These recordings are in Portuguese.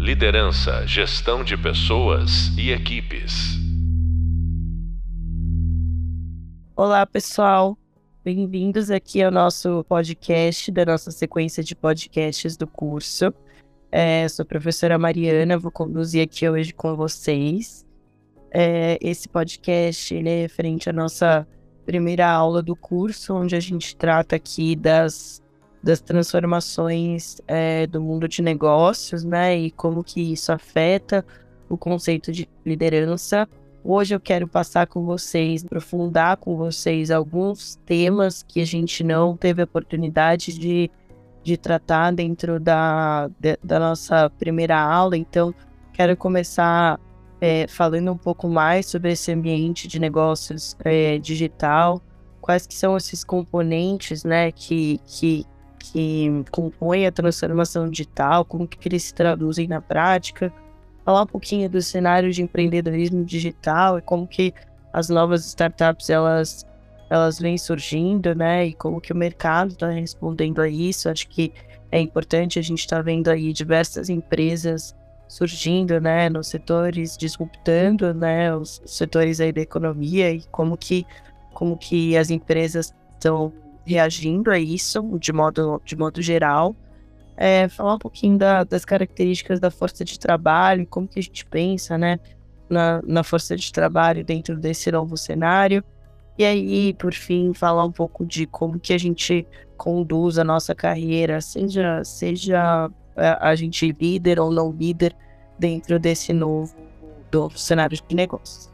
Liderança, gestão de pessoas e equipes. Olá, pessoal. Bem-vindos aqui ao nosso podcast, da nossa sequência de podcasts do curso. É, sou a professora Mariana, vou conduzir aqui hoje com vocês. É, esse podcast ele é referente à nossa primeira aula do curso, onde a gente trata aqui das, das transformações é, do mundo de negócios, né, e como que isso afeta o conceito de liderança. Hoje eu quero passar com vocês, aprofundar com vocês alguns temas que a gente não teve oportunidade de, de tratar dentro da, de, da nossa primeira aula. Então, quero começar é, falando um pouco mais sobre esse ambiente de negócios é, digital, quais que são esses componentes né, que, que, que compõem a transformação digital, como que eles se traduzem na prática, falar um pouquinho do cenário de empreendedorismo digital e como que as novas startups elas elas vêm surgindo, né? E como que o mercado está respondendo a isso. Acho que é importante a gente estar tá vendo aí diversas empresas surgindo, né, nos setores, disruptando, né, os setores aí da economia e como que, como que as empresas estão reagindo a isso de modo, de modo geral. É, falar um pouquinho da, das características da força de trabalho, como que a gente pensa, né, na, na força de trabalho dentro desse novo cenário. E aí, por fim, falar um pouco de como que a gente conduz a nossa carreira, seja, seja é, a gente líder ou não líder dentro desse novo, do cenário de negócios.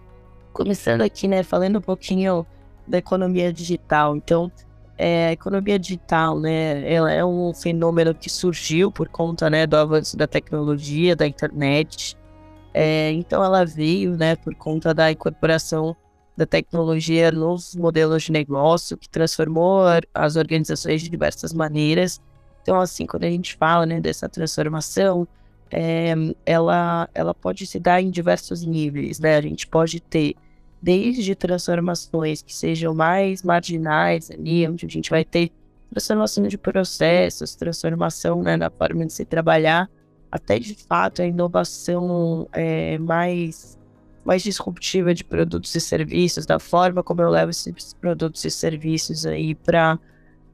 Começando aqui, né, falando um pouquinho da economia digital. Então, é, a economia digital, né, ela é um fenômeno que surgiu por conta, né, do avanço da tecnologia, da internet. É, então, ela veio, né, por conta da incorporação da tecnologia nos modelos de negócio, que transformou as organizações de diversas maneiras então, assim, quando a gente fala né, dessa transformação, é, ela, ela pode se dar em diversos níveis, né? A gente pode ter desde transformações que sejam mais marginais ali, onde a gente vai ter transformação de processos, transformação né, na forma de se trabalhar, até de fato a inovação é, mais, mais disruptiva de produtos e serviços, da forma como eu levo esses produtos e serviços aí para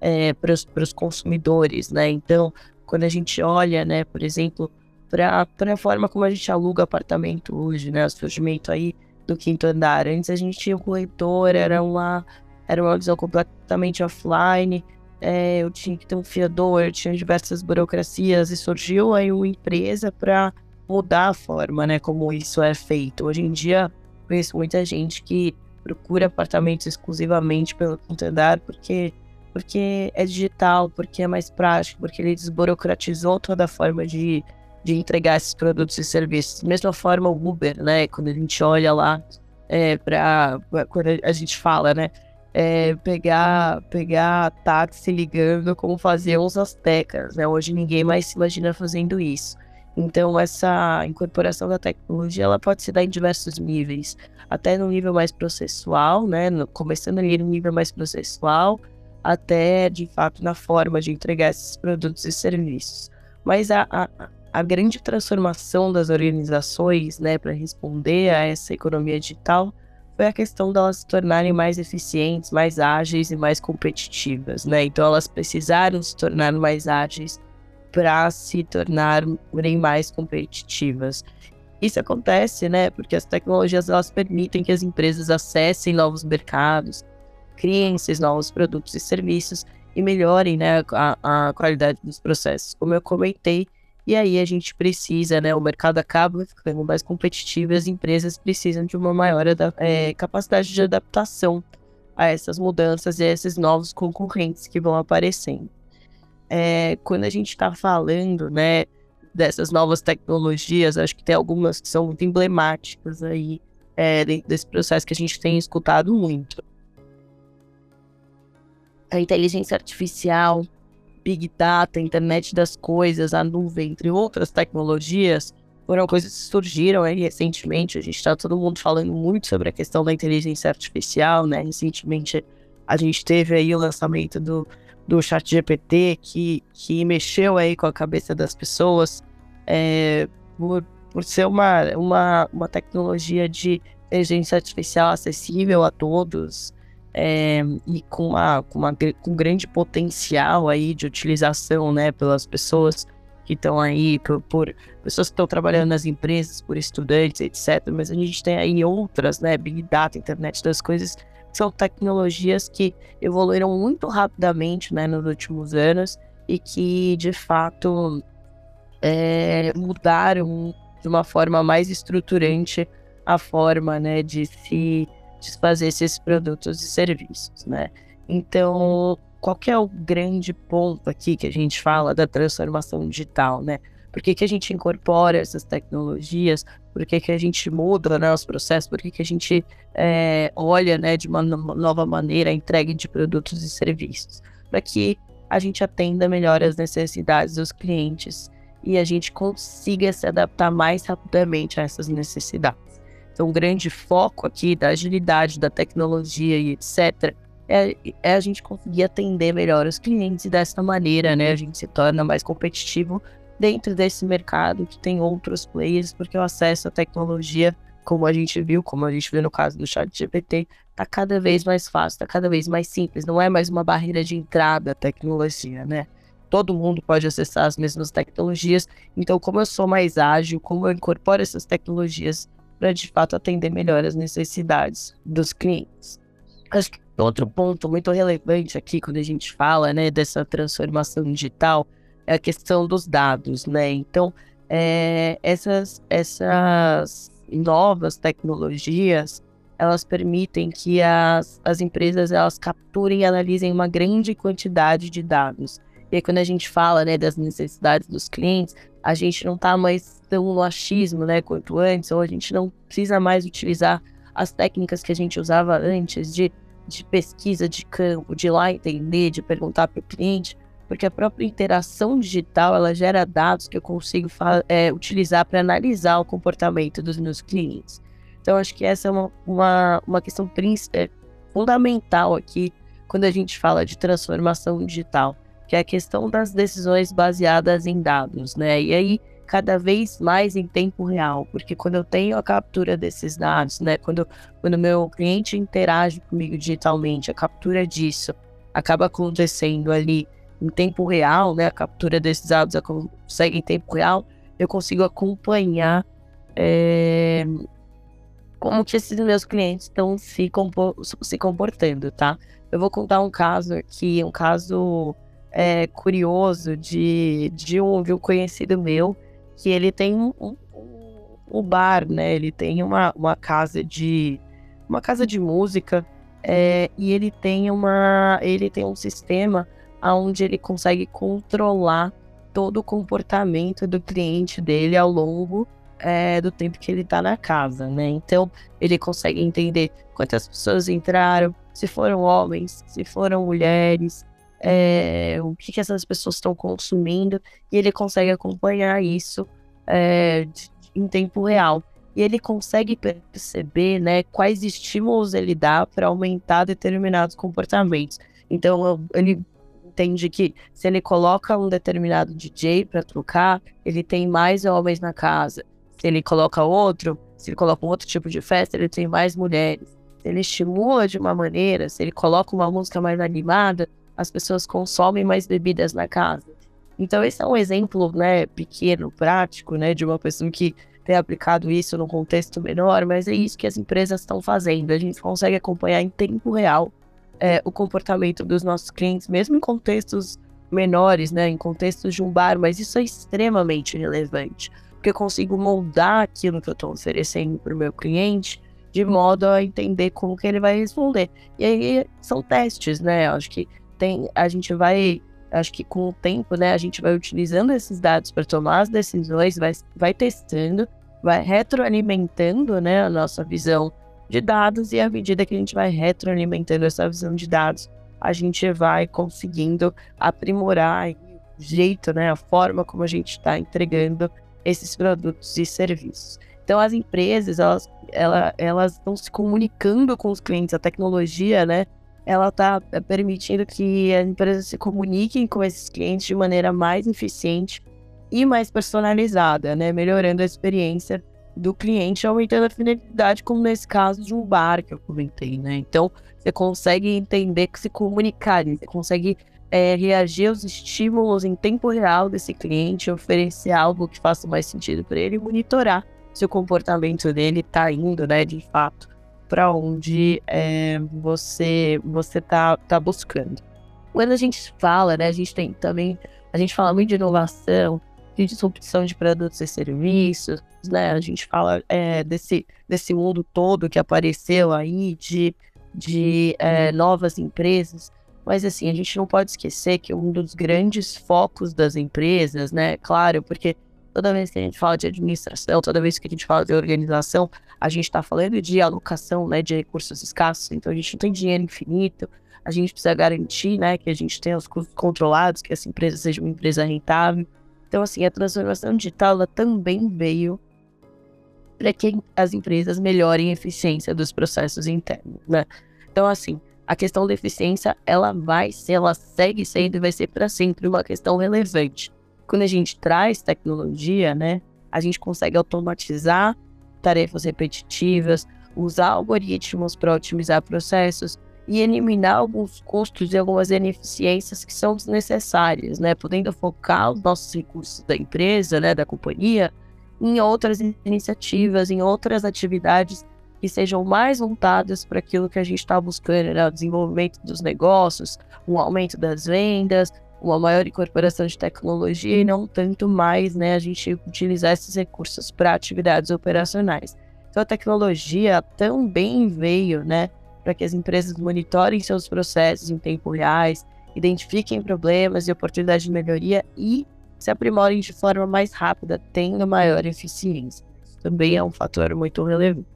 é, para os consumidores, né? Então, quando a gente olha, né, por exemplo, para a forma como a gente aluga apartamento hoje, né, o surgimento aí do quinto andar. Antes a gente tinha um corretor, era uma, era uma visão completamente offline, é, eu tinha que ter um fiador, tinha diversas burocracias e surgiu aí uma empresa para mudar a forma, né, como isso é feito. Hoje em dia, conheço muita gente que procura apartamentos exclusivamente pelo quinto andar porque porque é digital, porque é mais prático, porque ele desburocratizou toda a forma de, de entregar esses produtos e serviços. Da mesma forma o Uber, né? Quando a gente olha lá é, para quando a gente fala, né? É, pegar, pegar táxi ligando como faziam os astecas, né? Hoje ninguém mais se imagina fazendo isso. Então essa incorporação da tecnologia ela pode se dar em diversos níveis, até no nível mais processual, né? Começando ali no nível mais processual, até de fato na forma de entregar esses produtos e serviços. Mas a, a, a grande transformação das organizações, né, para responder a essa economia digital, foi a questão delas se tornarem mais eficientes, mais ágeis e mais competitivas, né? Então elas precisaram se tornar mais ágeis para se tornarem mais competitivas. Isso acontece, né? Porque as tecnologias elas permitem que as empresas acessem novos mercados, criem esses novos produtos e serviços e melhorem né, a, a qualidade dos processos, como eu comentei. E aí a gente precisa, né? O mercado acaba ficando mais competitivo e as empresas precisam de uma maior é, capacidade de adaptação a essas mudanças e a esses novos concorrentes que vão aparecendo. É, quando a gente está falando, né, dessas novas tecnologias, acho que tem algumas que são muito emblemáticas aí é, desse processo que a gente tem escutado muito a inteligência artificial, Big Data, internet das coisas, a nuvem, entre outras tecnologias, foram coisas que surgiram aí recentemente. A gente está todo mundo falando muito sobre a questão da inteligência artificial, né? Recentemente a gente teve aí o lançamento do, do chat GPT que, que mexeu aí com a cabeça das pessoas. É, por, por ser uma, uma, uma tecnologia de inteligência artificial acessível a todos é, e com, uma, com, uma, com grande potencial aí de utilização né, pelas pessoas que estão aí, por, por, pessoas que estão trabalhando nas empresas, por estudantes, etc. Mas a gente tem aí outras, né, Big Data, internet das coisas, são tecnologias que evoluíram muito rapidamente né, nos últimos anos e que, de fato, é, mudaram de uma forma mais estruturante a forma né, de se desfazer esses produtos e serviços. Né? Então, qual é o grande ponto aqui que a gente fala da transformação digital, né? Por que, que a gente incorpora essas tecnologias? Por que, que a gente muda né, os processos? Por que, que a gente é, olha né, de uma nova maneira a entrega de produtos e serviços? Para que a gente atenda melhor as necessidades dos clientes e a gente consiga se adaptar mais rapidamente a essas necessidades. Então, o grande foco aqui da agilidade, da tecnologia e etc é, é, a gente conseguir atender melhor os clientes e dessa maneira, né, a gente se torna mais competitivo dentro desse mercado que tem outros players, porque o acesso à tecnologia, como a gente viu, como a gente viu no caso do chat GPT, tá cada vez mais fácil, tá cada vez mais simples, não é mais uma barreira de entrada à tecnologia, né? Todo mundo pode acessar as mesmas tecnologias, então como eu sou mais ágil, como eu incorporo essas tecnologias para de fato atender melhor as necessidades dos clientes. Acho que outro ponto muito relevante aqui quando a gente fala né, dessa transformação digital é a questão dos dados, né? Então, é, essas, essas novas tecnologias elas permitem que as, as empresas elas capturem e analisem uma grande quantidade de dados. E aí, quando a gente fala né, das necessidades dos clientes, a gente não está mais no achismo né, quanto antes, ou a gente não precisa mais utilizar as técnicas que a gente usava antes de de pesquisa de campo, de ir lá entender, de perguntar para o cliente, porque a própria interação digital ela gera dados que eu consigo é, utilizar para analisar o comportamento dos meus clientes. Então, acho que essa é uma, uma, uma questão é, fundamental aqui quando a gente fala de transformação digital, que é a questão das decisões baseadas em dados, né? E aí, cada vez mais em tempo real, porque quando eu tenho a captura desses dados, né, quando quando meu cliente interage comigo digitalmente, a captura disso acaba acontecendo ali em tempo real, né, a captura desses dados consegue em tempo real, eu consigo acompanhar é, como que esses meus clientes estão se, se comportando, tá? Eu vou contar um caso aqui, um caso é, curioso de, de, um, de um conhecido meu que ele tem um, um, um bar, né? Ele tem uma, uma casa de uma casa de música é, e ele tem uma ele tem um sistema onde ele consegue controlar todo o comportamento do cliente dele ao longo é, do tempo que ele está na casa, né? Então ele consegue entender quantas pessoas entraram, se foram homens, se foram mulheres, é, o que, que essas pessoas estão consumindo, e ele consegue acompanhar isso é, em tempo real. E ele consegue perceber né, quais estímulos ele dá para aumentar determinados comportamentos. Então, ele entende que se ele coloca um determinado DJ para trocar, ele tem mais homens na casa. Se ele coloca outro, se ele coloca um outro tipo de festa, ele tem mais mulheres. Se ele estimula de uma maneira, se ele coloca uma música mais animada, as pessoas consomem mais bebidas na casa. Então, esse é um exemplo, né, pequeno, prático, né, de uma pessoa que tem aplicado isso num contexto menor, mas é isso que as empresas estão fazendo. A gente consegue acompanhar em tempo real é, o comportamento dos nossos clientes, mesmo em contextos menores, né, em contextos de um bar, mas isso é extremamente relevante, porque eu consigo moldar aquilo que eu estou oferecendo para o meu cliente de modo a entender como que ele vai responder. E aí são testes, né? Acho que tem, a gente vai, acho que com o tempo, né, a gente vai utilizando esses dados para tomar as decisões, vai, vai testando, vai retroalimentando, né, a nossa visão de dados e à medida que a gente vai retroalimentando essa visão de dados, a gente vai conseguindo aprimorar o jeito, né, a forma como a gente está entregando esses produtos e serviços. Então, as empresas, elas, elas, elas estão se comunicando com os clientes, a tecnologia, né, ela está eh, permitindo que as empresas se comuniquem com esses clientes de maneira mais eficiente e mais personalizada, né? Melhorando a experiência do cliente, aumentando a fidelidade, como nesse caso de um bar que eu comentei, né? Então, você consegue entender, se comunicar, você consegue é, reagir aos estímulos em tempo real desse cliente, oferecer algo que faça mais sentido para ele e monitorar se o comportamento dele está indo, né, de fato, para onde é, você você está tá buscando. Quando a gente fala, né, a gente tem também, a gente fala muito de inovação, de disrupção de produtos e serviços, né? A gente fala é, desse, desse mundo todo que apareceu aí de, de é, novas empresas. Mas assim, a gente não pode esquecer que um dos grandes focos das empresas, né? Claro, porque toda vez que a gente fala de administração, toda vez que a gente fala de organização, a gente está falando de alocação né, de recursos escassos, então a gente não tem dinheiro infinito, a gente precisa garantir né, que a gente tenha os custos controlados, que essa empresa seja uma empresa rentável. Então, assim, a transformação digital ela também veio para que as empresas melhorem a eficiência dos processos internos, né? Então, assim, a questão da eficiência, ela vai ser, ela segue sendo e vai ser para sempre uma questão relevante. Quando a gente traz tecnologia, né, a gente consegue automatizar tarefas repetitivas, usar algoritmos para otimizar processos, e eliminar alguns custos e algumas ineficiências que são desnecessárias, né? Podendo focar os nossos recursos da empresa, né, da companhia, em outras iniciativas, em outras atividades que sejam mais voltadas para aquilo que a gente está buscando, né? O desenvolvimento dos negócios, um aumento das vendas, uma maior incorporação de tecnologia e não tanto mais, né, a gente utilizar esses recursos para atividades operacionais. Então a tecnologia também veio, né, para que as empresas monitorem seus processos em tempo reais, identifiquem problemas e oportunidades de melhoria e se aprimorem de forma mais rápida, tendo maior eficiência. Também é um fator muito relevante.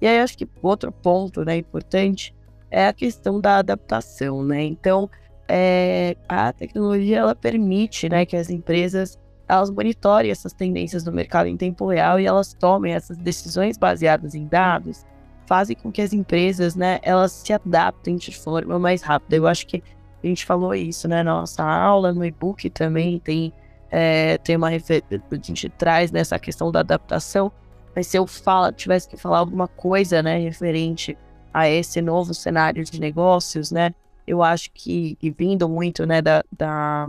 E aí, acho que outro ponto né, importante é a questão da adaptação. Né? Então, é, a tecnologia ela permite né, que as empresas elas monitorem essas tendências do mercado em tempo real e elas tomem essas decisões baseadas em dados fazem com que as empresas, né, elas se adaptem de forma mais rápida. Eu acho que a gente falou isso, né, na nossa aula, no e-book também tem, é, tem uma referência, a gente traz nessa questão da adaptação, mas se eu fala, tivesse que falar alguma coisa, né, referente a esse novo cenário de negócios, né, eu acho que, que vindo muito, né, da, da,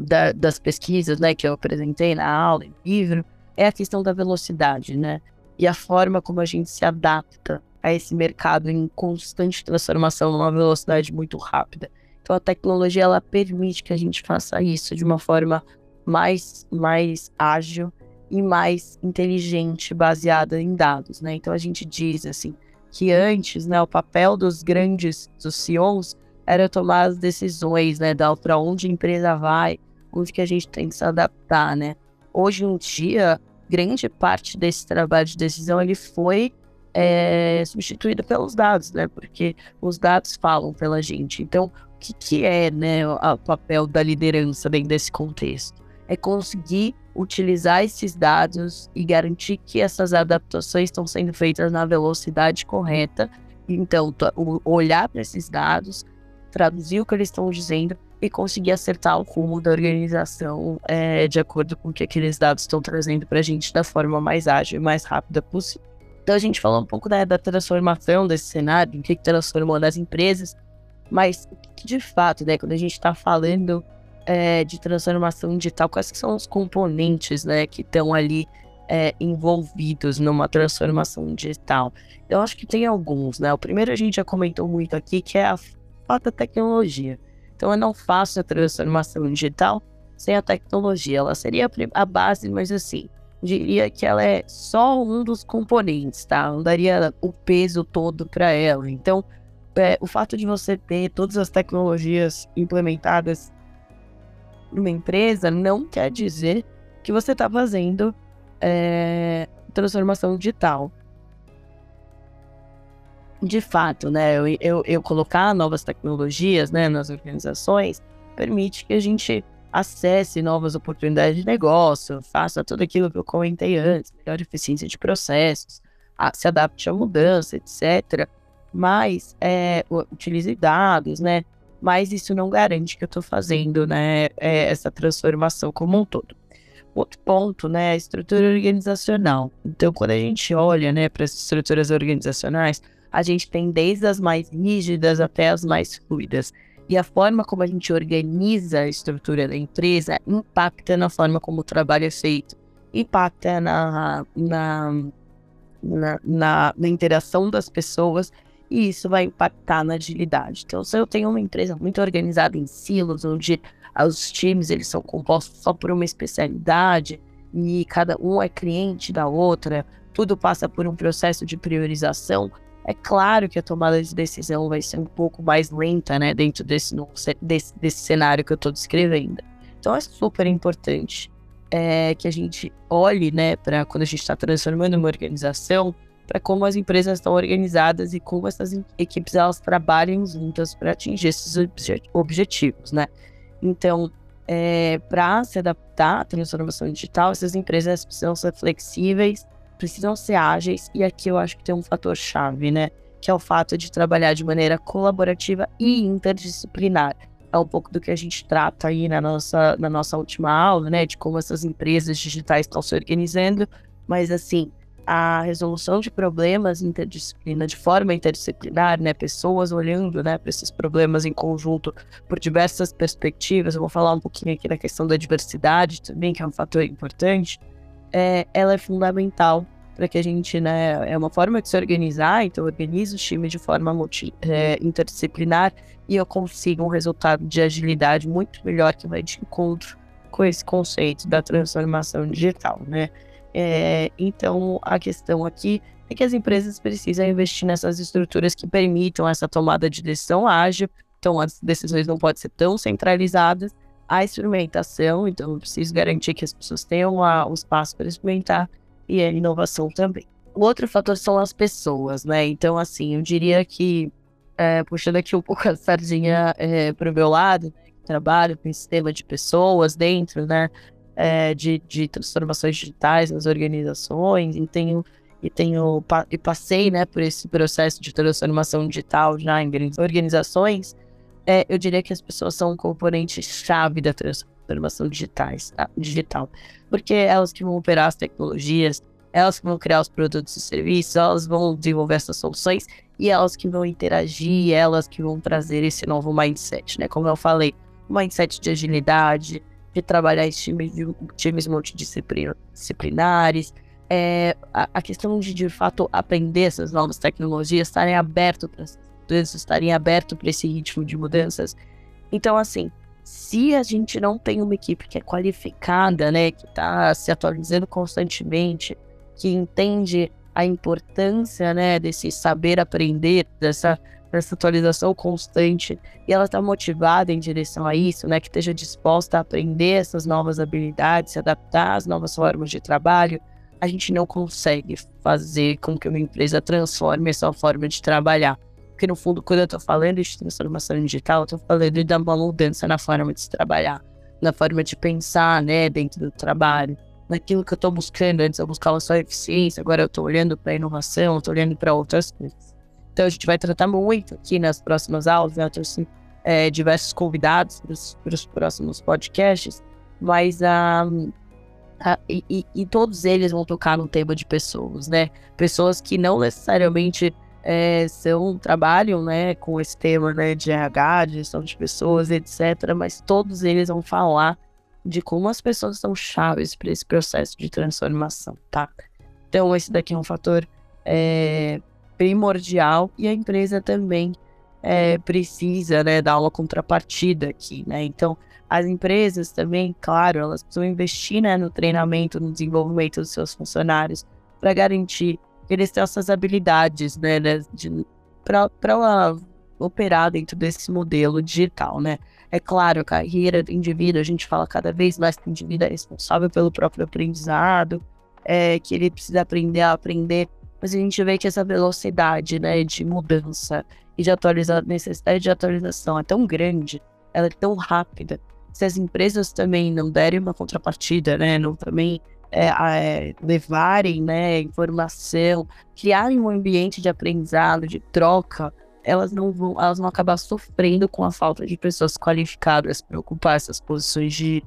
da, das pesquisas, né, que eu apresentei na aula, no livro, é a questão da velocidade, né, e a forma como a gente se adapta a esse mercado em constante transformação numa velocidade muito rápida. Então a tecnologia ela permite que a gente faça isso de uma forma mais mais ágil e mais inteligente, baseada em dados, né? Então a gente diz assim que antes, né, o papel dos grandes dos CEOs era tomar as decisões, né, da para onde a empresa vai, onde que a gente tem que se adaptar, né? Hoje em dia, grande parte desse trabalho de decisão ele foi é, substituído pelos dados, né? Porque os dados falam pela gente. Então, o que, que é né, o papel da liderança dentro desse contexto? É conseguir utilizar esses dados e garantir que essas adaptações estão sendo feitas na velocidade correta. Então, olhar para esses dados, traduzir o que eles estão dizendo e conseguir acertar o rumo da organização é, de acordo com o que aqueles dados estão trazendo para a gente da forma mais ágil e mais rápida possível. Então a gente falou um pouco né, da transformação desse cenário, o que, que transformou nas empresas, mas de fato, né, quando a gente está falando é, de transformação digital, quais que são os componentes né, que estão ali é, envolvidos numa transformação digital? Eu acho que tem alguns, né? O primeiro a gente já comentou muito aqui, que é a falta de tecnologia. Então eu não faço a transformação digital sem a tecnologia. Ela seria a base, mas assim, diria que ela é só um dos componentes, tá? Não daria o peso todo para ela. Então, é, o fato de você ter todas as tecnologias implementadas numa empresa não quer dizer que você está fazendo é, transformação digital de fato, né, eu, eu, eu, colocar novas tecnologias né, nas organizações permite que a gente acesse novas oportunidades de negócio, faça tudo aquilo que eu comentei antes, melhor eficiência de processos, se adapte à mudança, etc. Mas é, utilize dados, né? Mas isso não garante que eu estou fazendo né, é, essa transformação como um todo. Outro ponto, né, a estrutura organizacional. Então, quando a gente olha, né, para as estruturas organizacionais, a gente tem desde as mais rígidas até as mais fluidas. E a forma como a gente organiza a estrutura da empresa impacta na forma como o trabalho é feito, impacta na, na, na, na, na interação das pessoas e isso vai impactar na agilidade. Então, se eu tenho uma empresa muito organizada em silos, onde os times eles são compostos só por uma especialidade e cada um é cliente da outra, tudo passa por um processo de priorização. É claro que a tomada de decisão vai ser um pouco mais lenta, né, dentro desse, desse, desse cenário que eu estou descrevendo. Então é super importante é, que a gente olhe, né, para quando a gente está transformando uma organização, para como as empresas estão organizadas e como essas equipes elas trabalham juntas para atingir esses objetivos, né? Então, é, para se adaptar à transformação digital, essas empresas precisam ser flexíveis, precisam ser ágeis, e aqui eu acho que tem um fator chave, né? Que é o fato de trabalhar de maneira colaborativa e interdisciplinar. É um pouco do que a gente trata aí na nossa, na nossa última aula, né? De como essas empresas digitais estão se organizando, mas assim, a resolução de problemas interdisciplina, de forma interdisciplinar, né, pessoas olhando, né, para esses problemas em conjunto por diversas perspectivas. Eu vou falar um pouquinho aqui da questão da diversidade também, que é um fator importante. É, ela é fundamental para que a gente, né, é uma forma de se organizar, então organiza o time de forma multi, é, interdisciplinar e eu consigo um resultado de agilidade muito melhor que vai de encontro com esse conceito da transformação digital, né? É, então, a questão aqui é que as empresas precisam investir nessas estruturas que permitam essa tomada de decisão ágil. Então, as decisões não podem ser tão centralizadas. A experimentação, então, eu preciso garantir que as pessoas tenham o espaço para experimentar e a inovação também. O outro fator são as pessoas, né? Então, assim, eu diria que, é, puxando aqui um pouco a sardinha é, para o meu lado, né, trabalho com sistema de pessoas dentro, né? É, de, de transformações digitais nas organizações e tenho e tenho e passei né por esse processo de transformação digital já em grandes organizações é, eu diria que as pessoas são um componente chave da transformação digitais, tá? digital porque é elas que vão operar as tecnologias elas que vão criar os produtos e serviços elas vão desenvolver essas soluções e elas que vão interagir elas que vão trazer esse novo mindset né como eu falei mindset de agilidade de trabalhar em times, times multidisciplinares, é, a, a, questão de, de fato, aprender essas novas tecnologias, estarem abertos para essas mudanças, estarem abertos para esse ritmo de mudanças. Então, assim, se a gente não tem uma equipe que é qualificada, né, que está se atualizando constantemente, que entende a importância, né, desse saber aprender, dessa essa atualização constante e ela está motivada em direção a isso, né, que esteja disposta a aprender essas novas habilidades, se adaptar às novas formas de trabalho, a gente não consegue fazer com que uma empresa transforme essa forma de trabalhar. Porque no fundo, quando eu estou falando de transformação digital, eu estou falando de dar uma mudança na forma de se trabalhar, na forma de pensar, né, dentro do trabalho, naquilo que eu estou buscando. Antes eu buscava só eficiência, agora eu estou olhando para inovação, estou olhando para outras coisas. Então a gente vai tratar muito aqui nas próximas aulas, né? Eu trouxe é, diversos convidados para os próximos podcasts, mas um, a, e, e, todos eles vão tocar no tema de pessoas, né? Pessoas que não necessariamente é, são, trabalham né, com esse tema né, de RH, de gestão de pessoas, etc. Mas todos eles vão falar de como as pessoas são chaves para esse processo de transformação, tá? Então, esse daqui é um fator é, primordial e a empresa também é, precisa né, dar uma contrapartida aqui, né? Então, as empresas também, claro, elas precisam investir né, no treinamento, no desenvolvimento dos seus funcionários para garantir que eles tenham essas habilidades, né, né para operar dentro desse modelo digital, né? É claro, a carreira do indivíduo, a gente fala cada vez mais que o indivíduo é responsável pelo próprio aprendizado, é, que ele precisa aprender a aprender mas a gente vê que essa velocidade, né, de mudança e de atualização, necessidade de atualização é tão grande, ela é tão rápida. Se as empresas também não derem uma contrapartida, né, não também é, é, levarem, né, informação, criarem um ambiente de aprendizado, de troca, elas não vão, elas vão acabar sofrendo com a falta de pessoas qualificadas para ocupar essas posições de,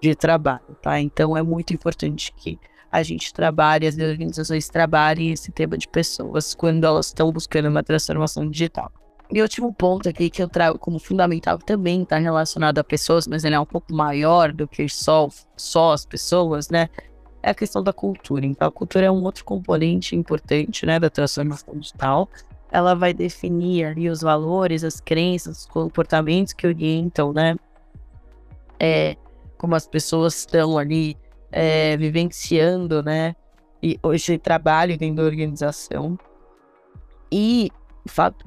de trabalho, tá? Então é muito importante que a gente trabalhe, as organizações trabalhem esse tema de pessoas quando elas estão buscando uma transformação digital. E último ponto aqui que eu trago como fundamental também está relacionado a pessoas, mas ele é um pouco maior do que só, só as pessoas, né? É a questão da cultura. Então, a cultura é um outro componente importante, né, da transformação digital. Ela vai definir ali os valores, as crenças, os comportamentos que orientam, né, é, como as pessoas estão ali é, vivenciando, né, e hoje trabalho dentro da organização. E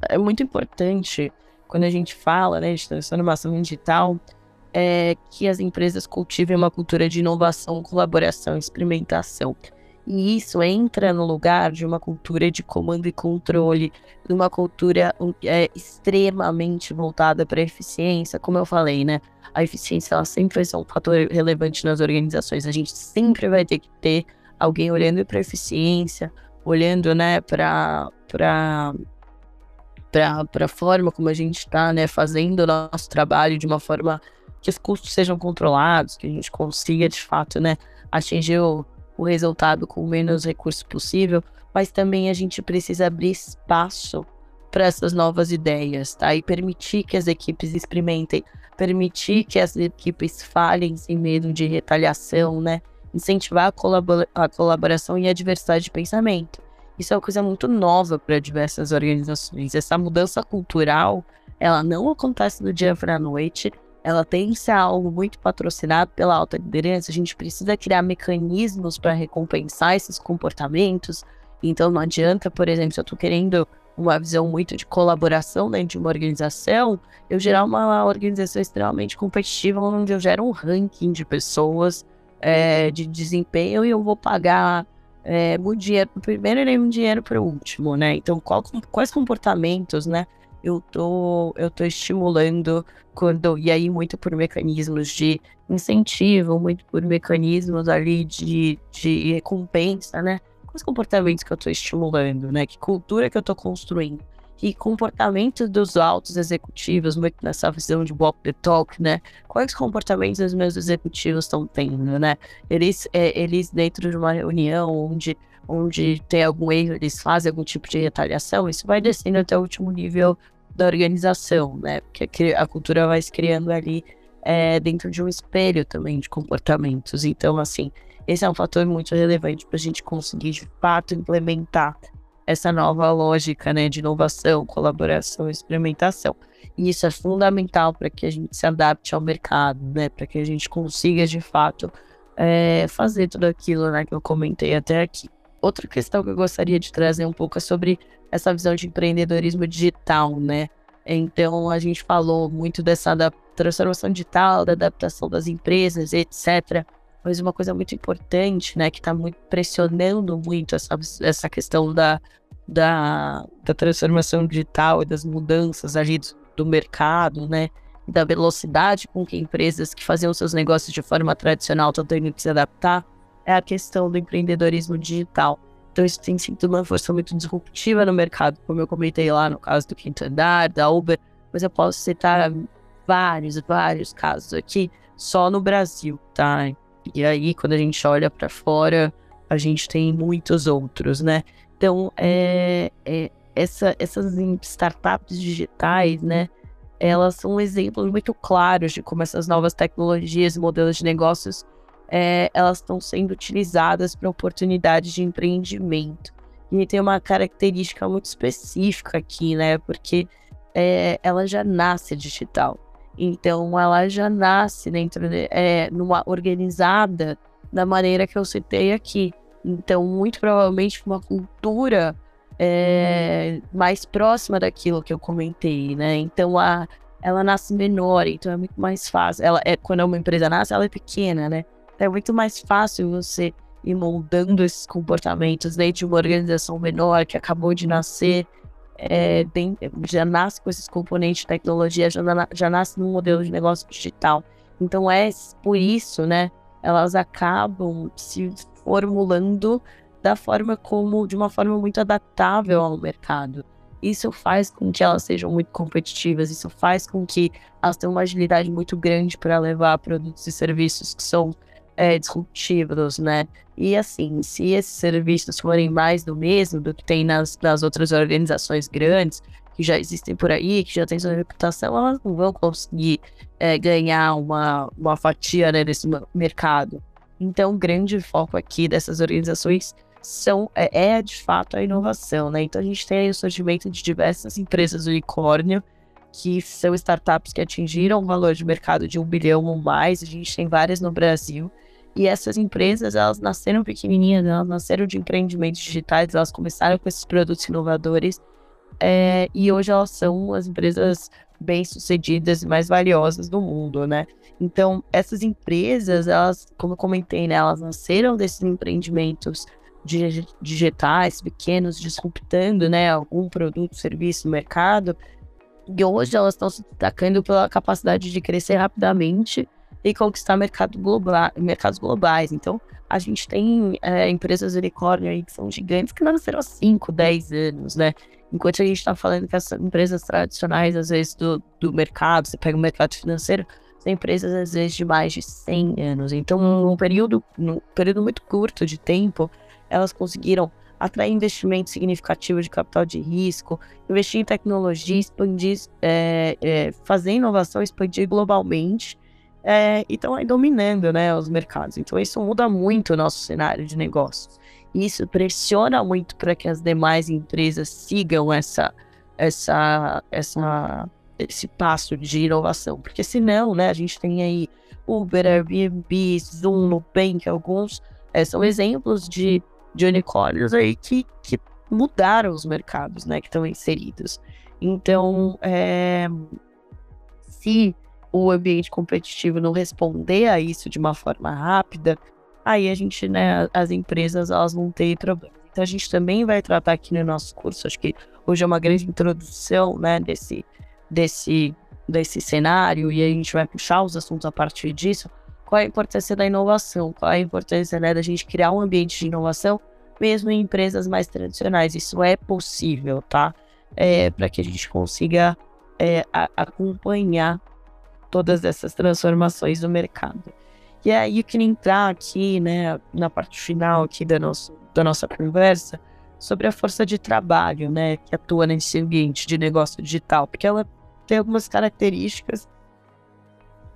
é muito importante quando a gente fala né, de transformação digital é que as empresas cultivem uma cultura de inovação, colaboração, experimentação. E isso entra no lugar de uma cultura de comando e controle, de uma cultura é, extremamente voltada para a eficiência, como eu falei, né? A eficiência ela sempre vai ser um fator relevante nas organizações. A gente sempre vai ter que ter alguém olhando para a eficiência, olhando, né, para para a forma como a gente está né, fazendo o nosso trabalho de uma forma que os custos sejam controlados, que a gente consiga de fato né, atingir o, o resultado com menos recurso possível, mas também a gente precisa abrir espaço para essas novas ideias, tá? E permitir que as equipes experimentem, permitir que as equipes falhem sem medo de retaliação, né? Incentivar a, colabora a colaboração e a diversidade de pensamento. Isso é uma coisa muito nova para diversas organizações. Essa mudança cultural, ela não acontece do dia para a noite. Ela tem que ser algo muito patrocinado pela alta liderança. A gente precisa criar mecanismos para recompensar esses comportamentos. Então, não adianta, por exemplo, se eu estou querendo uma visão muito de colaboração dentro de uma organização, eu gerar uma organização extremamente competitiva, onde eu gero um ranking de pessoas é, de desempenho e eu vou pagar é, muito dinheiro pro primeiro e nenhum dinheiro pro último, né? Então, qual, quais comportamentos, né? Eu tô, eu tô estimulando quando. E aí, muito por mecanismos de incentivo, muito por mecanismos ali de, de recompensa, né? Quais comportamentos que eu tô estimulando, né? Que cultura que eu tô construindo? que comportamentos dos altos executivos, muito nessa visão de walk the talk, né? Quais comportamentos os meus executivos estão tendo, né? Eles, é, eles dentro de uma reunião onde, onde tem algum erro, eles fazem algum tipo de retaliação, isso vai descendo até o último nível da organização, né? Porque a cultura vai se criando ali é, dentro de um espelho também de comportamentos. Então, assim, esse é um fator muito relevante para a gente conseguir de fato implementar essa nova lógica né, de inovação, colaboração experimentação. E isso é fundamental para que a gente se adapte ao mercado, né, para que a gente consiga de fato é, fazer tudo aquilo né, que eu comentei até aqui. Outra questão que eu gostaria de trazer um pouco é sobre essa visão de empreendedorismo digital, né? Então a gente falou muito dessa transformação digital, da adaptação das empresas, etc. Mas uma coisa muito importante, né, que está muito pressionando muito essa, essa questão da, da, da transformação digital e das mudanças ali do, do mercado, né? Da velocidade com que empresas que faziam seus negócios de forma tradicional estão tendo que se adaptar, é a questão do empreendedorismo digital. Então, isso tem sido uma força muito disruptiva no mercado, como eu comentei lá no caso do Quinto Andar, da Uber, mas eu posso citar vários, vários casos aqui só no Brasil, tá? E aí, quando a gente olha para fora, a gente tem muitos outros, né? Então, é, é, essa, essas startups digitais, né, elas são exemplos muito claros de como essas novas tecnologias e modelos de negócios é, elas estão sendo utilizadas para oportunidades de empreendimento. E tem uma característica muito específica aqui, né? Porque é, ela já nasce digital. Então, ela já nasce dentro de, é, numa organizada da maneira que eu citei aqui. Então, muito provavelmente uma cultura é, mais próxima daquilo que eu comentei, né? Então, a, ela nasce menor, então é muito mais fácil. Ela é quando uma empresa nasce, ela é pequena, né? É muito mais fácil você ir moldando esses comportamentos dentro de uma organização menor que acabou de nascer, é, bem, já nasce com esses componentes de tecnologia, já, já nasce num modelo de negócio digital. Então é por isso, né? Elas acabam se formulando da forma como, de uma forma muito adaptável ao mercado. isso faz com que elas sejam muito competitivas, isso faz com que elas tenham uma agilidade muito grande para levar produtos e serviços que são é, disruptivos, né? E assim, se esses serviços forem mais do mesmo do que tem nas, nas outras organizações grandes, que já existem por aí, que já têm sua reputação, elas não vão conseguir é, ganhar uma, uma fatia né, nesse mercado. Então, o grande foco aqui dessas organizações são, é, é, de fato a inovação, né? Então a gente tem aí o surgimento de diversas empresas unicórnio, que são startups que atingiram um valor de mercado de um bilhão ou mais, a gente tem várias no Brasil, e essas empresas, elas nasceram pequenininhas, elas nasceram de empreendimentos digitais, elas começaram com esses produtos inovadores, é, e hoje elas são as empresas bem-sucedidas e mais valiosas do mundo, né? Então, essas empresas, elas, como eu comentei, né, elas nasceram desses empreendimentos digitais, pequenos, disruptando, né, algum produto, serviço mercado. E hoje elas estão se destacando pela capacidade de crescer rapidamente e conquistar mercado global, mercados globais. Então, a gente tem é, empresas unicórnio aí que são gigantes que nasceram há 5, 10 anos, né? Enquanto a gente está falando que as empresas tradicionais, às vezes, do, do mercado, você pega o mercado financeiro, são empresas, às vezes, de mais de 100 anos. Então, num período, num período muito curto de tempo, elas conseguiram atrair investimento significativo de capital de risco, investir em tecnologia, expandir, é, é, fazer inovação, expandir globalmente é, e estão aí dominando né, os mercados. Então isso muda muito o nosso cenário de negócios. Isso pressiona muito para que as demais empresas sigam essa, essa, essa, esse passo de inovação, porque senão, né, a gente tem aí Uber, Airbnb, Zoom, Nubank, alguns é, são exemplos de de unicórnios aí que, que mudaram os mercados, né, que estão inseridos. Então, é, se o ambiente competitivo não responder a isso de uma forma rápida, aí a gente, né, as empresas, elas vão ter problema. Então, a gente também vai tratar aqui no nosso curso, acho que hoje é uma grande introdução, né, desse, desse, desse cenário, e a gente vai puxar os assuntos a partir disso, qual a importância da inovação, qual a importância né, da gente criar um ambiente de inovação, mesmo em empresas mais tradicionais. Isso é possível, tá? É, Para que a gente consiga é, a, acompanhar todas essas transformações do mercado. E aí eu queria entrar aqui, né, na parte final aqui da, nosso, da nossa conversa, sobre a força de trabalho, né, que atua nesse ambiente de negócio digital, porque ela tem algumas características,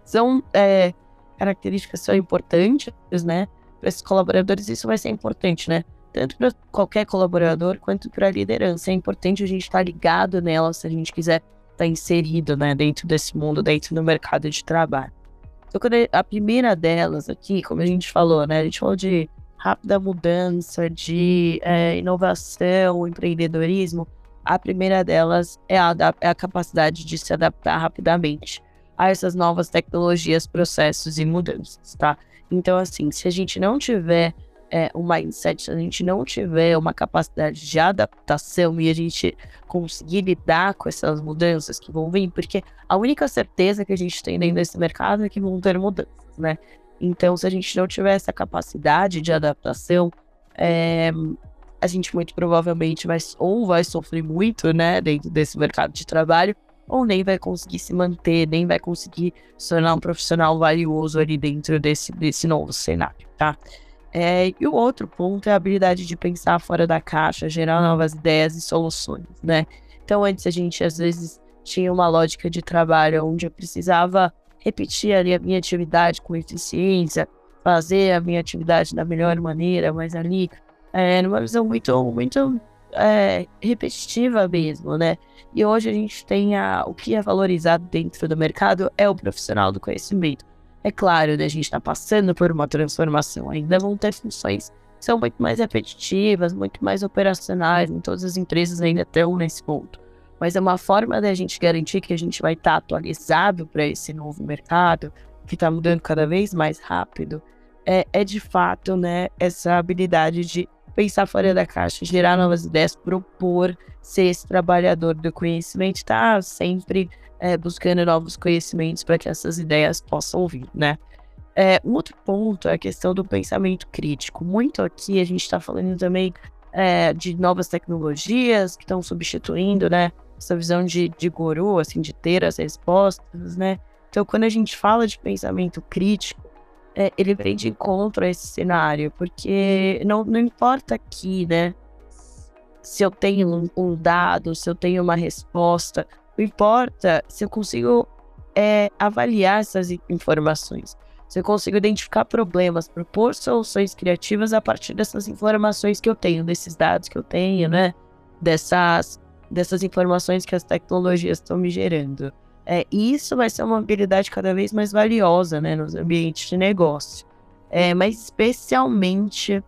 são é, características são importantes, né? Para esses colaboradores, isso vai ser importante, né? Tanto para qualquer colaborador quanto para a liderança. É importante a gente estar tá ligado nela se a gente quiser estar tá inserido, né? Dentro desse mundo, dentro do mercado de trabalho. Então, a primeira delas aqui, como a gente falou, né? A gente falou de rápida mudança, de é, inovação, empreendedorismo. A primeira delas é a, é a capacidade de se adaptar rapidamente a essas novas tecnologias, processos e mudanças, tá? Então, assim, se a gente não tiver é, um mindset, se a gente não tiver uma capacidade de adaptação e a gente conseguir lidar com essas mudanças que vão vir, porque a única certeza que a gente tem dentro desse mercado é que vão ter mudanças, né? Então, se a gente não tiver essa capacidade de adaptação, é, a gente muito provavelmente vai ou vai sofrer muito, né, dentro desse mercado de trabalho, ou nem vai conseguir se manter, nem vai conseguir se tornar um profissional valioso ali dentro desse, desse novo cenário, tá? É, e o outro ponto é a habilidade de pensar fora da caixa, gerar novas ideias e soluções, né? Então, antes a gente às vezes tinha uma lógica de trabalho onde eu precisava repetir ali a minha atividade com eficiência, fazer a minha atividade da melhor maneira, mas ali é, numa visão muito, muito é, repetitiva mesmo, né? E hoje a gente tem a, o que é valorizado dentro do mercado é o profissional do conhecimento. É claro, né, a gente está passando por uma transformação, ainda vão ter funções que são muito mais repetitivas, muito mais operacionais, em todas as empresas ainda estão nesse ponto. Mas é uma forma da gente garantir que a gente vai estar tá atualizado para esse novo mercado, que está mudando cada vez mais rápido, é, é de fato né, essa habilidade de pensar fora da caixa, gerar novas ideias, propor, ser esse trabalhador do conhecimento, estar tá sempre é, buscando novos conhecimentos para que essas ideias possam vir, né? É, um outro ponto é a questão do pensamento crítico. Muito aqui a gente está falando também é, de novas tecnologias que estão substituindo, né? Essa visão de, de guru, assim, de ter as respostas, né? Então, quando a gente fala de pensamento crítico, é, ele vem de encontro a esse cenário, porque não, não importa aqui, né? Se eu tenho um, dado, se eu tenho uma resposta, importa se eu consigo é, avaliar essas informações. Se eu consigo identificar problemas, propor soluções criativas a partir dessas informações que eu tenho, desses dados que eu tenho, né? Dessas, dessas informações que as tecnologias estão me gerando. É, isso vai ser uma habilidade cada vez mais valiosa né, nos ambientes de negócio. É, mas especialmente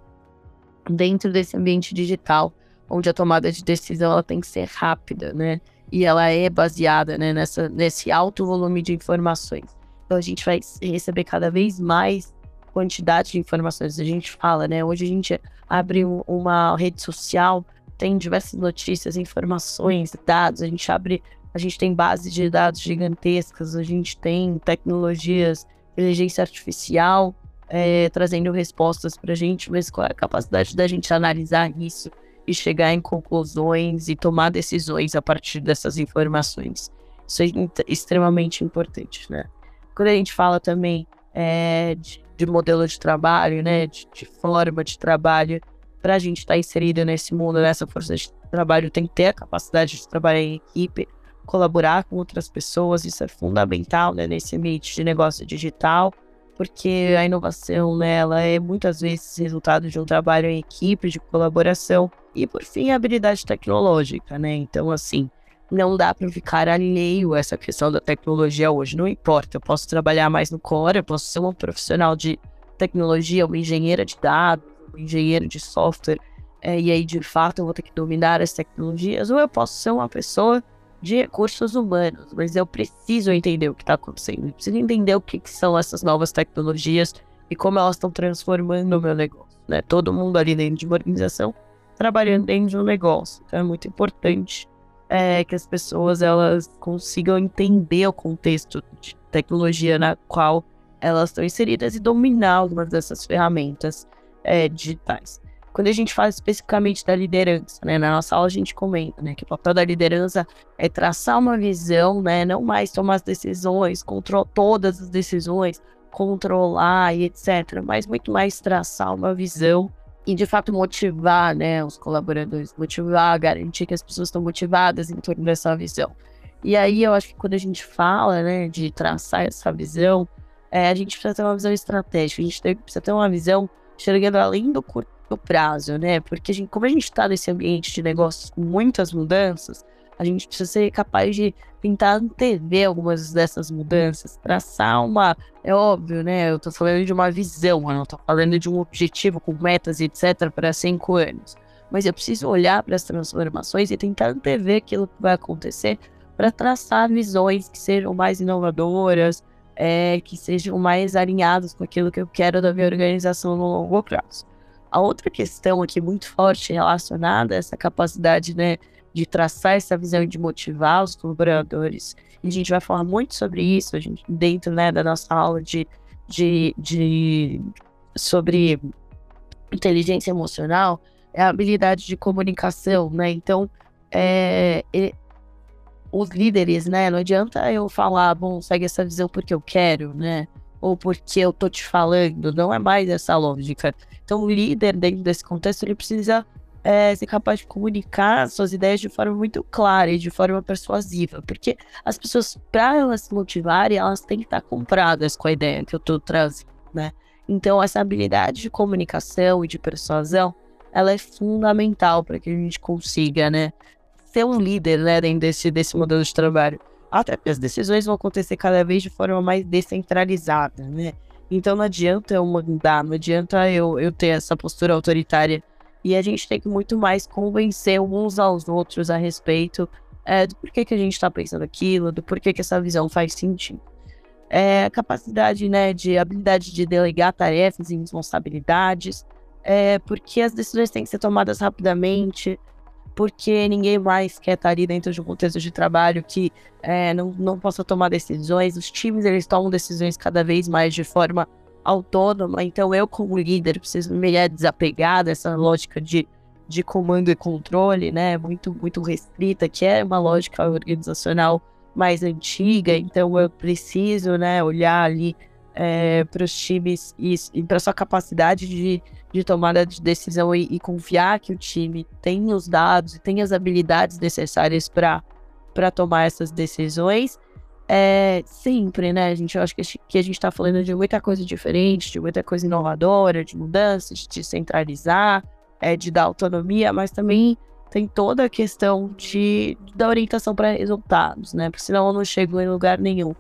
dentro desse ambiente digital, onde a tomada de decisão ela tem que ser rápida, né? E ela é baseada né, nessa, nesse alto volume de informações. Então a gente vai receber cada vez mais quantidade de informações. A gente fala, né? Hoje a gente abre uma rede social, tem diversas notícias, informações, dados. A gente abre a gente tem bases de dados gigantescas, a gente tem tecnologias, inteligência artificial é, trazendo respostas para a gente, mas qual é a capacidade da gente analisar isso e chegar em conclusões e tomar decisões a partir dessas informações. Isso é extremamente importante, né? Quando a gente fala também é, de, de, modelo de trabalho, né, de, de forma de trabalho, para a gente estar tá inserido nesse mundo, nessa força de trabalho, tem que ter a capacidade de trabalhar em equipe, colaborar com outras pessoas, isso é fundamental né, nesse ambiente de negócio digital, porque a inovação né, ela é muitas vezes resultado de um trabalho em equipe, de colaboração, e por fim a habilidade tecnológica, né? Então, assim, não dá para ficar alheio a essa questão da tecnologia hoje, não importa, eu posso trabalhar mais no core, eu posso ser um profissional de tecnologia, uma engenheira de dados, um engenheiro de software, é, e aí de fato eu vou ter que dominar as tecnologias, ou eu posso ser uma pessoa de recursos humanos, mas eu preciso entender o que está acontecendo. Eu preciso entender o que, que, são essas novas tecnologias e como elas estão transformando o meu negócio. Né? Todo mundo ali dentro de uma organização trabalhando dentro de um negócio. Então é muito importante é, que as pessoas elas consigam entender o contexto de tecnologia na qual elas estão inseridas e dominar algumas dessas ferramentas é, digitais. Quando a gente fala especificamente da liderança, né, na nossa aula a gente comenta, né, que o papel da liderança é traçar uma visão, né, não mais tomar as decisões, controlar todas as decisões, controlar e etc, mas muito mais traçar uma visão e de fato motivar, né, os colaboradores, motivar, garantir que as pessoas estão motivadas em torno dessa visão. E aí eu acho que quando a gente fala, né, de traçar essa visão, é, a gente precisa ter uma visão estratégica, a gente precisa ter uma visão chegando além do curto no prazo, né? Porque a gente, como a gente está nesse ambiente de negócios com muitas mudanças, a gente precisa ser capaz de tentar antever algumas dessas mudanças, traçar uma. É óbvio, né? Eu tô falando de uma visão, eu não tô falando de um objetivo com metas etc. para cinco anos. Mas eu preciso olhar para as transformações e tentar antever aquilo que vai acontecer para traçar visões que sejam mais inovadoras, é, que sejam mais alinhadas com aquilo que eu quero da minha organização no longo prazo. A outra questão aqui muito forte relacionada a essa capacidade, né, de traçar essa visão e de motivar os colaboradores. E a gente vai falar muito sobre isso, a gente, dentro, né, da nossa aula de, de, de sobre inteligência emocional, é a habilidade de comunicação, né? Então, é, os líderes, né? Não adianta eu falar, bom, segue essa visão porque eu quero, né? Ou porque eu tô te falando, não é mais essa lógica. Então, o líder, dentro desse contexto, ele precisa é, ser capaz de comunicar suas ideias de forma muito clara e de forma persuasiva, porque as pessoas, para elas se motivarem, elas têm que estar compradas com a ideia que eu estou trazendo, né? Então, essa habilidade de comunicação e de persuasão, ela é fundamental para que a gente consiga, né, ser um líder, né, dentro desse, desse modelo de trabalho. Até porque as decisões vão acontecer cada vez de forma mais descentralizada, né? Então não adianta eu mandar, não adianta eu, eu ter essa postura autoritária. E a gente tem que muito mais convencer uns aos outros a respeito é, do porquê que a gente está pensando aquilo, do porquê que essa visão faz sentido. É, capacidade, né, de habilidade de delegar tarefas e responsabilidades, é, porque as decisões têm que ser tomadas rapidamente, porque ninguém mais quer estar ali dentro de um contexto de trabalho que é, não, não possa tomar decisões. Os times eles tomam decisões cada vez mais de forma autônoma. Então eu como líder preciso me desapegar dessa lógica de de comando e controle, né, muito, muito restrita, que é uma lógica organizacional mais antiga, então eu preciso, né, olhar ali é, para os times e, e para sua capacidade de, de tomada de decisão e, e, confiar que o time tem os dados e tem as habilidades necessárias para tomar essas decisões. É, sempre, né, a gente, eu acho que, que a gente está falando de muita coisa diferente, de muita coisa inovadora, de mudança, de descentralizar, é, de dar autonomia, mas também tem toda a questão de, da orientação para resultados, né? Porque senão eu não chego em lugar nenhum.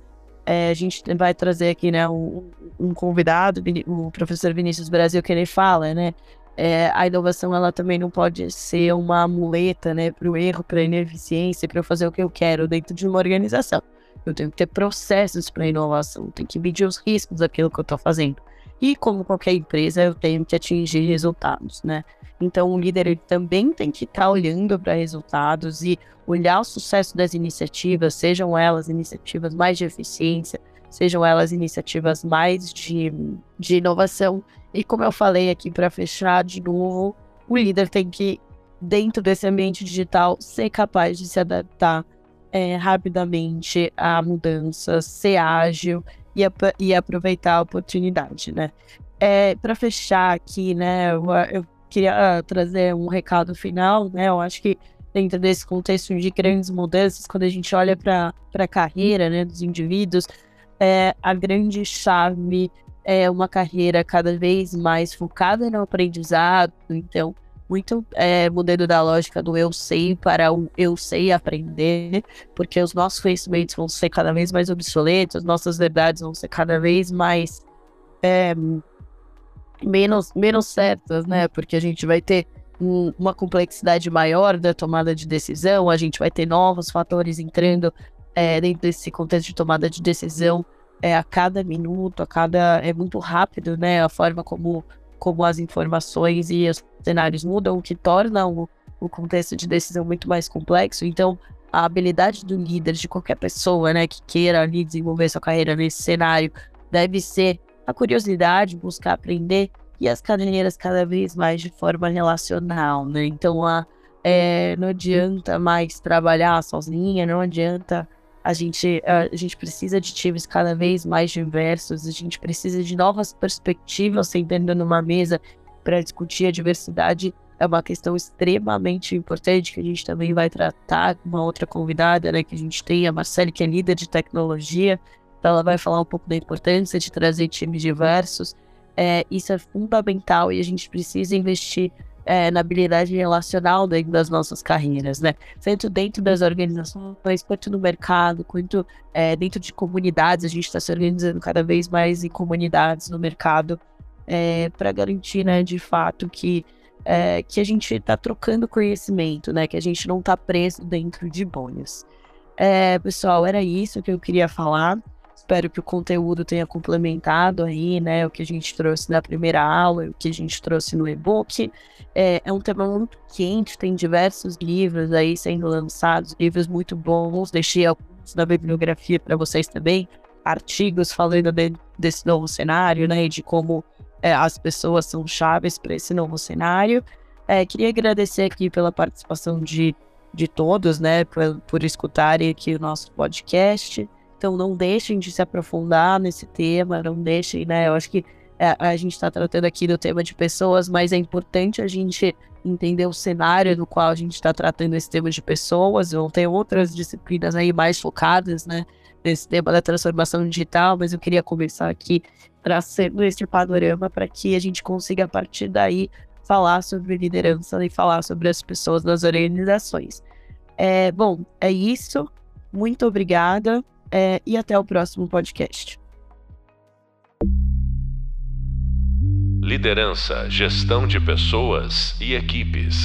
É, a gente vai trazer aqui, né, um, um, convidado, o professor Vinícius Brasil, que ele fala, né? É, a inovação ela também não pode ser uma muleta, né, para o erro, para a ineficiência, para eu fazer o que eu quero dentro de uma organização. Eu tenho que ter processos para inovação, tenho que medir os riscos daquilo que eu estou fazendo. E como qualquer empresa, eu tenho que atingir resultados, né? Então, o líder ele também tem que estar tá olhando para resultados e olhar o sucesso das iniciativas, sejam elas iniciativas mais de eficiência, sejam elas iniciativas mais de, de inovação. E como eu falei aqui para fechar de novo, o líder tem que, dentro desse ambiente digital, ser capaz de se adaptar é, rapidamente a mudanças, ser ágil e, e aproveitar a oportunidade, né? É, para fechar aqui, né, eu, eu queria trazer um recado final, né? Eu acho que dentro desse contexto de grandes mudanças, quando a gente olha para a carreira né, dos indivíduos, é, a grande chave é uma carreira cada vez mais focada no aprendizado, então, muito é, mudando da lógica do eu sei para o eu sei aprender, porque os nossos conhecimentos vão ser cada vez mais obsoletos, nossas verdades vão ser cada vez mais é, menos, menos certas, né? Porque a gente vai ter um, uma complexidade maior da tomada de decisão, a gente vai ter novos fatores entrando é, dentro desse contexto de tomada de decisão é, a cada minuto, a cada. É muito rápido, né? A forma como, como as informações e os cenários mudam, o que torna o, o contexto de decisão muito mais complexo. Então, a habilidade do líder, de qualquer pessoa, né, que queira ali desenvolver sua carreira nesse cenário, deve ser a curiosidade, buscar aprender e as carreiras cada vez mais de forma relacional, né? Então, a, é, não adianta mais trabalhar sozinha, não adianta a gente, a, gente precisa de times cada vez mais diversos, a gente precisa de novas perspectivas sentando numa mesa para discutir a diversidade. É uma questão extremamente importante que a gente também vai tratar com uma outra convidada, né? Que a gente tem, a Marcele, que é líder de tecnologia, então, ela vai falar um pouco da importância de trazer times diversos. É, isso é fundamental e a gente precisa investir é, na habilidade relacional dentro das nossas carreiras, né? Tanto dentro das organizações, quanto no mercado, quanto é, dentro de comunidades. A gente está se organizando cada vez mais em comunidades no mercado é, para garantir, né, de fato, que, é, que a gente está trocando conhecimento, né? Que a gente não está preso dentro de bolhas. É, pessoal, era isso que eu queria falar. Espero que o conteúdo tenha complementado aí, né, o que a gente trouxe na primeira aula, o que a gente trouxe no e-book. É, é um tema muito quente, tem diversos livros aí sendo lançados, livros muito bons. Deixei alguns na bibliografia para vocês também, artigos falando de, desse novo cenário, né, de como é, as pessoas são chaves para esse novo cenário. É, queria agradecer aqui pela participação de, de todos, né, por, por escutarem aqui o nosso podcast. Então não deixem de se aprofundar nesse tema, não deixem, né? Eu acho que é, a gente está tratando aqui do tema de pessoas, mas é importante a gente entender o cenário no qual a gente está tratando esse tema de pessoas. Vão ter outras disciplinas aí mais focadas, né? Nesse tema da transformação digital, mas eu queria começar aqui traçando esse panorama para que a gente consiga, a partir daí, falar sobre liderança e falar sobre as pessoas nas organizações. É, bom, é isso. Muito obrigada é, e até o próximo podcast. Liderança, gestão de pessoas e equipes.